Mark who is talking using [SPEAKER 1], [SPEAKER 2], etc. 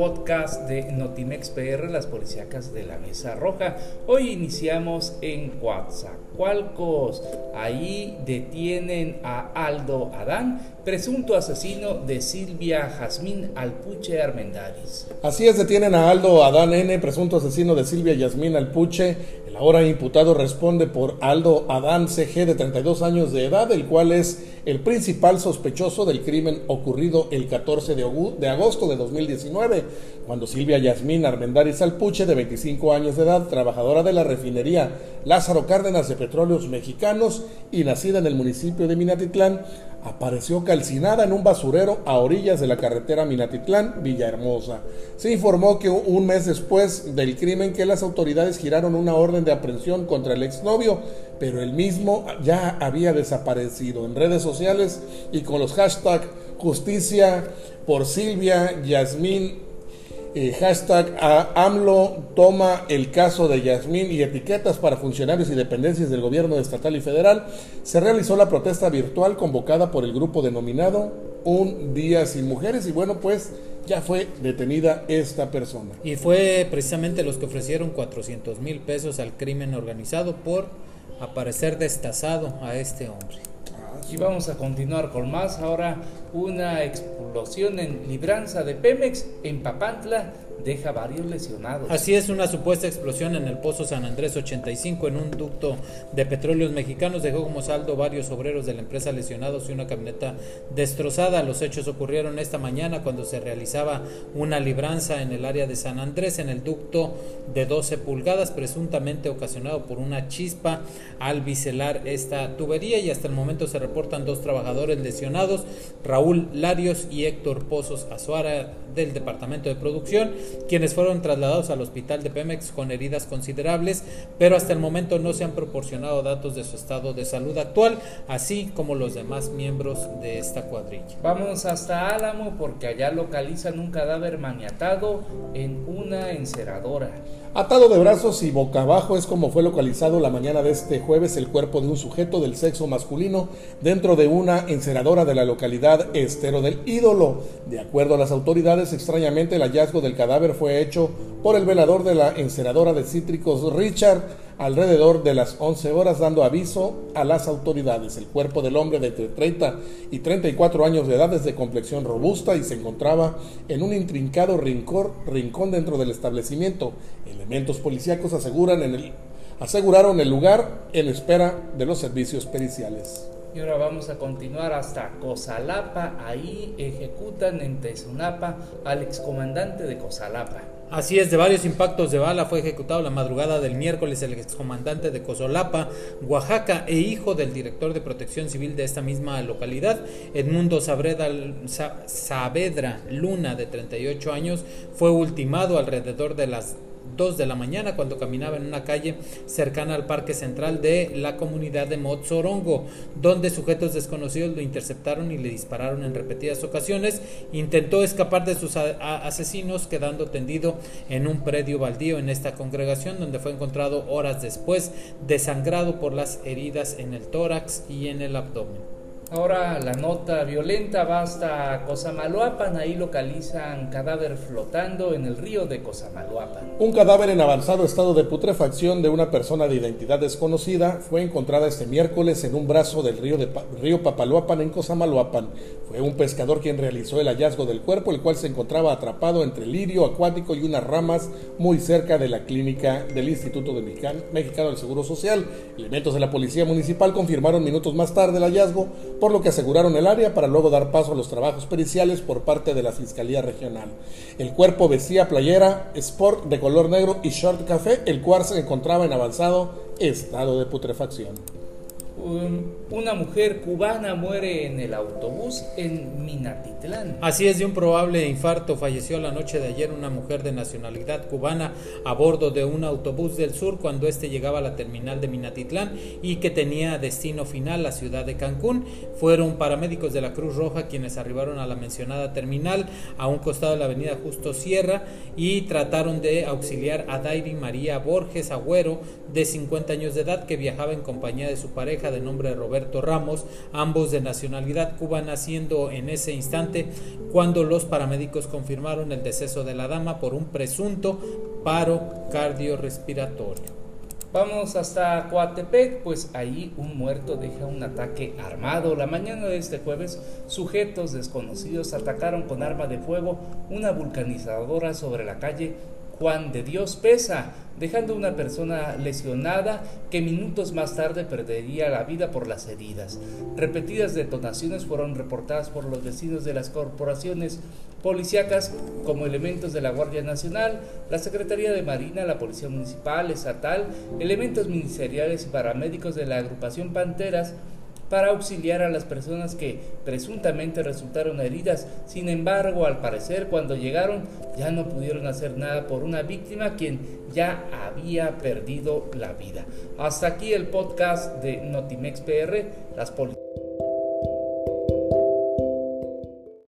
[SPEAKER 1] podcast de Notimex PR, las policíacas de la Mesa Roja. Hoy iniciamos en Coatzacoalcos. Ahí detienen a Aldo Adán, presunto asesino de Silvia Jazmín Alpuche Armendáriz.
[SPEAKER 2] Así es, detienen a Aldo Adán N, presunto asesino de Silvia Yasmín Alpuche. Ahora imputado responde por Aldo Adán CG de 32 años de edad, el cual es el principal sospechoso del crimen ocurrido el 14 de agosto de 2019, cuando Silvia Yasmín Armendáriz Alpuche, de 25 años de edad, trabajadora de la refinería Lázaro Cárdenas de Petróleos Mexicanos y nacida en el municipio de Minatitlán, apareció calcinada en un basurero a orillas de la carretera Minatitlán, Villahermosa. Se informó que un mes después del crimen que las autoridades giraron una orden de aprehensión contra el exnovio, pero el mismo ya había desaparecido en redes sociales y con los hashtags justicia por Silvia, Yasmín eh, hashtag AMLO toma el caso de Yasmín y etiquetas para funcionarios y dependencias del gobierno estatal y federal, se realizó la protesta virtual convocada por el grupo denominado Un Día Sin Mujeres y bueno pues ya fue detenida esta persona.
[SPEAKER 3] Y fue precisamente los que ofrecieron 400 mil pesos al crimen organizado por aparecer destazado a este hombre.
[SPEAKER 1] Y vamos a continuar con más. Ahora una explosión en Libranza de Pemex en Papantla deja varios lesionados.
[SPEAKER 3] Así es, una supuesta explosión en el Pozo San Andrés 85 en un ducto de petróleos mexicanos dejó como saldo varios obreros de la empresa lesionados y una camioneta destrozada. Los hechos ocurrieron esta mañana cuando se realizaba una libranza en el área de San Andrés en el ducto de 12 pulgadas, presuntamente ocasionado por una chispa al biselar esta tubería y hasta el momento se reportan dos trabajadores lesionados, Raúl Larios y Héctor Pozos Azuara del departamento de producción quienes fueron trasladados al hospital de Pemex con heridas considerables, pero hasta el momento no se han proporcionado datos de su estado de salud actual, así como los demás miembros de esta cuadrilla.
[SPEAKER 1] Vamos hasta Álamo porque allá localizan un cadáver maniatado en una enceradora.
[SPEAKER 2] Atado de brazos y boca abajo es como fue localizado la mañana de este jueves el cuerpo de un sujeto del sexo masculino dentro de una enceradora de la localidad Estero del Ídolo. De acuerdo a las autoridades, extrañamente el hallazgo del cadáver fue hecho por el velador de la enceradora de cítricos Richard alrededor de las 11 horas dando aviso a las autoridades. El cuerpo del hombre de entre 30 y 34 años de edad es de complexión robusta y se encontraba en un intrincado rincón, rincón dentro del establecimiento. Elementos policíacos aseguran en el, aseguraron el lugar en espera de los servicios periciales.
[SPEAKER 1] Y ahora vamos a continuar hasta Cosalapa. Ahí ejecutan en Tezunapa al excomandante de Cosalapa.
[SPEAKER 3] Así es, de varios impactos de bala fue ejecutado la madrugada del miércoles el excomandante de Cosolapa, Oaxaca, e hijo del director de protección civil de esta misma localidad, Edmundo Saavedra Luna, de 38 años, fue ultimado alrededor de las 2 de la mañana cuando caminaba en una calle cercana al parque central de la comunidad de Motzorongo, donde sujetos desconocidos lo interceptaron y le dispararon en repetidas ocasiones. Intentó escapar de sus asesinos quedando tendido en un predio baldío en esta congregación donde fue encontrado horas después desangrado por las heridas en el tórax y en el abdomen.
[SPEAKER 1] Ahora la nota violenta va hasta Cosamaloapan, ahí localizan cadáver flotando en el río de Cosamaloapan.
[SPEAKER 2] Un cadáver en avanzado estado de putrefacción de una persona de identidad desconocida fue encontrada este miércoles en un brazo del río, de río Papaloapan en Cosamaloapan. Fue un pescador quien realizó el hallazgo del cuerpo, el cual se encontraba atrapado entre lirio acuático y unas ramas muy cerca de la clínica del Instituto Mexicano del Seguro Social. Elementos de la Policía Municipal confirmaron minutos más tarde el hallazgo por lo que aseguraron el área para luego dar paso a los trabajos periciales por parte de la Fiscalía Regional. El cuerpo vestía playera, sport de color negro y short café, el cual se encontraba en avanzado estado de putrefacción
[SPEAKER 1] una mujer cubana muere en el autobús en Minatitlán.
[SPEAKER 3] Así es, de un probable infarto falleció la noche de ayer una mujer de nacionalidad cubana a bordo de un autobús del sur cuando éste llegaba a la terminal de Minatitlán y que tenía destino final la ciudad de Cancún. Fueron paramédicos de la Cruz Roja quienes arribaron a la mencionada terminal a un costado de la avenida Justo Sierra y trataron de auxiliar a Dairi María Borges Agüero de 50 años de edad que viajaba en compañía de su pareja de nombre Roberto Ramos, ambos de nacionalidad cubana, siendo en ese instante cuando los paramédicos confirmaron el deceso de la dama por un presunto paro cardiorrespiratorio.
[SPEAKER 1] Vamos hasta Coatepec, pues ahí un muerto deja un ataque armado. La mañana de este jueves, sujetos desconocidos atacaron con arma de fuego una vulcanizadora sobre la calle Juan de Dios Pesa, dejando una persona lesionada que minutos más tarde perdería la vida por las heridas. Repetidas detonaciones fueron reportadas por los vecinos de las corporaciones policíacas como elementos de la Guardia Nacional, la Secretaría de Marina, la Policía Municipal, Estatal, elementos ministeriales y paramédicos de la agrupación Panteras, para auxiliar a las personas que presuntamente resultaron heridas. Sin embargo, al parecer, cuando llegaron ya no pudieron hacer nada por una víctima quien ya había perdido la vida. Hasta aquí el podcast de Notimex PR, las policías.